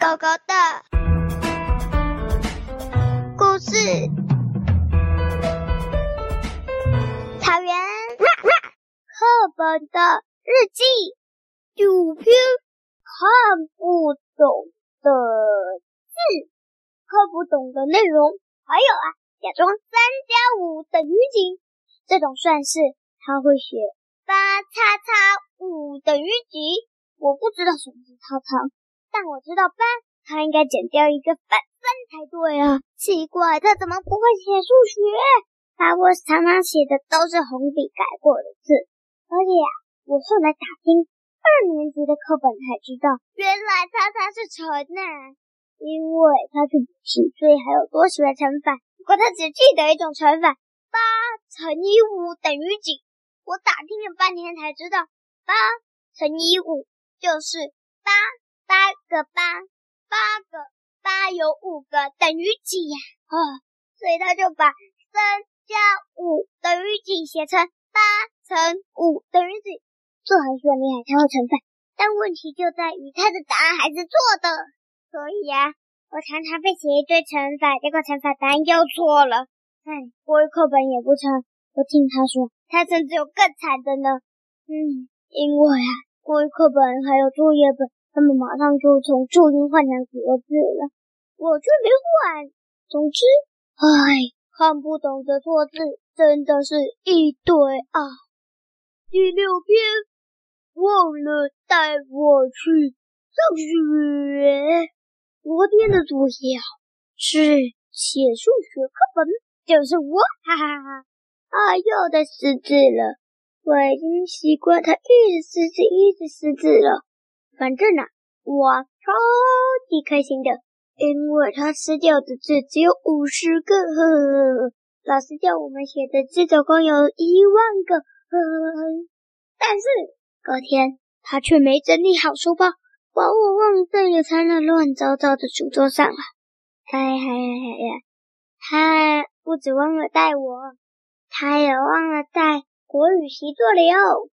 狗狗的故事。草原，课本的日记，九篇看不懂的字，看不懂的内容。还有啊，假装三加五等于几？这种算式他会写八叉叉五等于几？我不知道什么是叉叉，但我知道八，他应该减掉一个反分才对啊！奇怪，他怎么不会写数学？把我常常写的都是红笔改过的字，而且、啊，我后来打听二年级的课本才知道，原来叉叉是乘呢。因为他是补习，所以还有多学乘法。不过他只记得一种乘法：八乘以五等于几？我打听了半天才知道，八乘以五。就是八八个八八个八有五个等于几呀？啊，所以他就把三加五等于几写成八乘五等于几。这还算厉害，他会乘法。但问题就在于他的答案还是错的。所以呀，我常常被写一堆乘法，结果乘法答案又错了。哎，国语课本也不成。我听他说，他甚至有更惨的呢。嗯，因为啊。国语课本还有作业本，他们马上就从注音换成国字了，我却没换。总之，唉，看不懂的错字真的是一堆啊！第六篇，忘了带我去上学。昨天的作业是写数学课本，就是我，哈哈哈！啊，又在失字了。我已经习惯他一直失字，一直失字了。反正呢、我超级开心的，因为他撕掉的字只有五十个。呵呵呵，老师叫我们写的字总共有一万个。呵呵呵，但是隔天他却没整理好书包，把我忘在了他那乱糟糟的书桌上了。哎呀呀呀！他不止忘了带我，他也忘了带。国语习作了哟，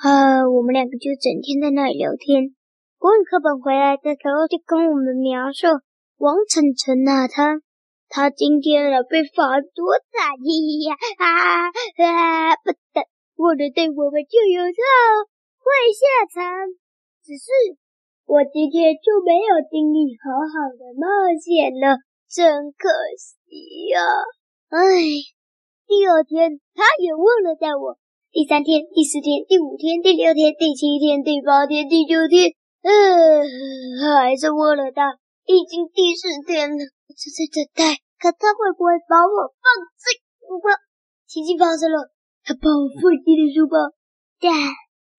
呃，我们两个就整天在那里聊天。国语课本回来的时候就跟我们描述王晨晨啊，他他今天啊被罚多惨呀啊啊！不等我的对我们就有错会下场，只是我今天就没有经历好好的冒险了，真可惜呀、啊！唉。第二天，他也忘了带我。第三天、第四天、第五天、第六天、第七天、第八天、第九天，嗯、呃，还是忘了带。已经第四天了，我正在等待，可他会不会把我放进书包？奇迹发生了，他把我放进了书包。但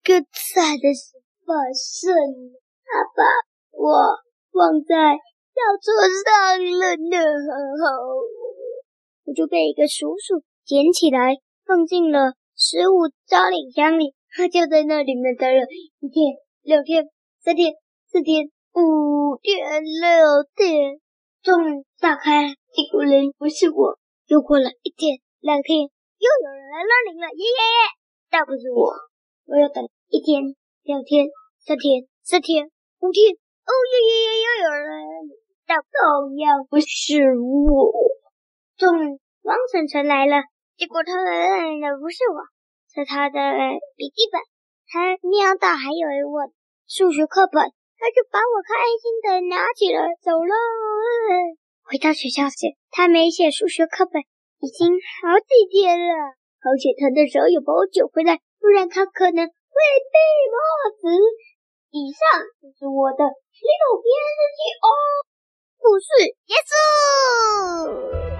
更惨的事发生了，他把我放在校车上了呢。我就被一个叔叔。捡起来，放进了食物招领箱里。他就在那里面待了一天、两天、三天、四天、五天、六天，终于打开，结果人不是我。又过了一天、两天，又有人来认领了，耶耶耶！但不是我。我要等一天、两天、三天、四天、五天，哦耶耶耶！又有人来领，但同样不是我。终于，王晨晨来了。结果他认的不是我，是他的笔记本。他瞄到还有一本数学课本，他就把我开心的拿起来走了。回到学校时，他没写数学课本，已经好几天了。而且他的手有把我捡回来，不然他可能会被骂死。以上就是我的六篇日记哦，故事结束。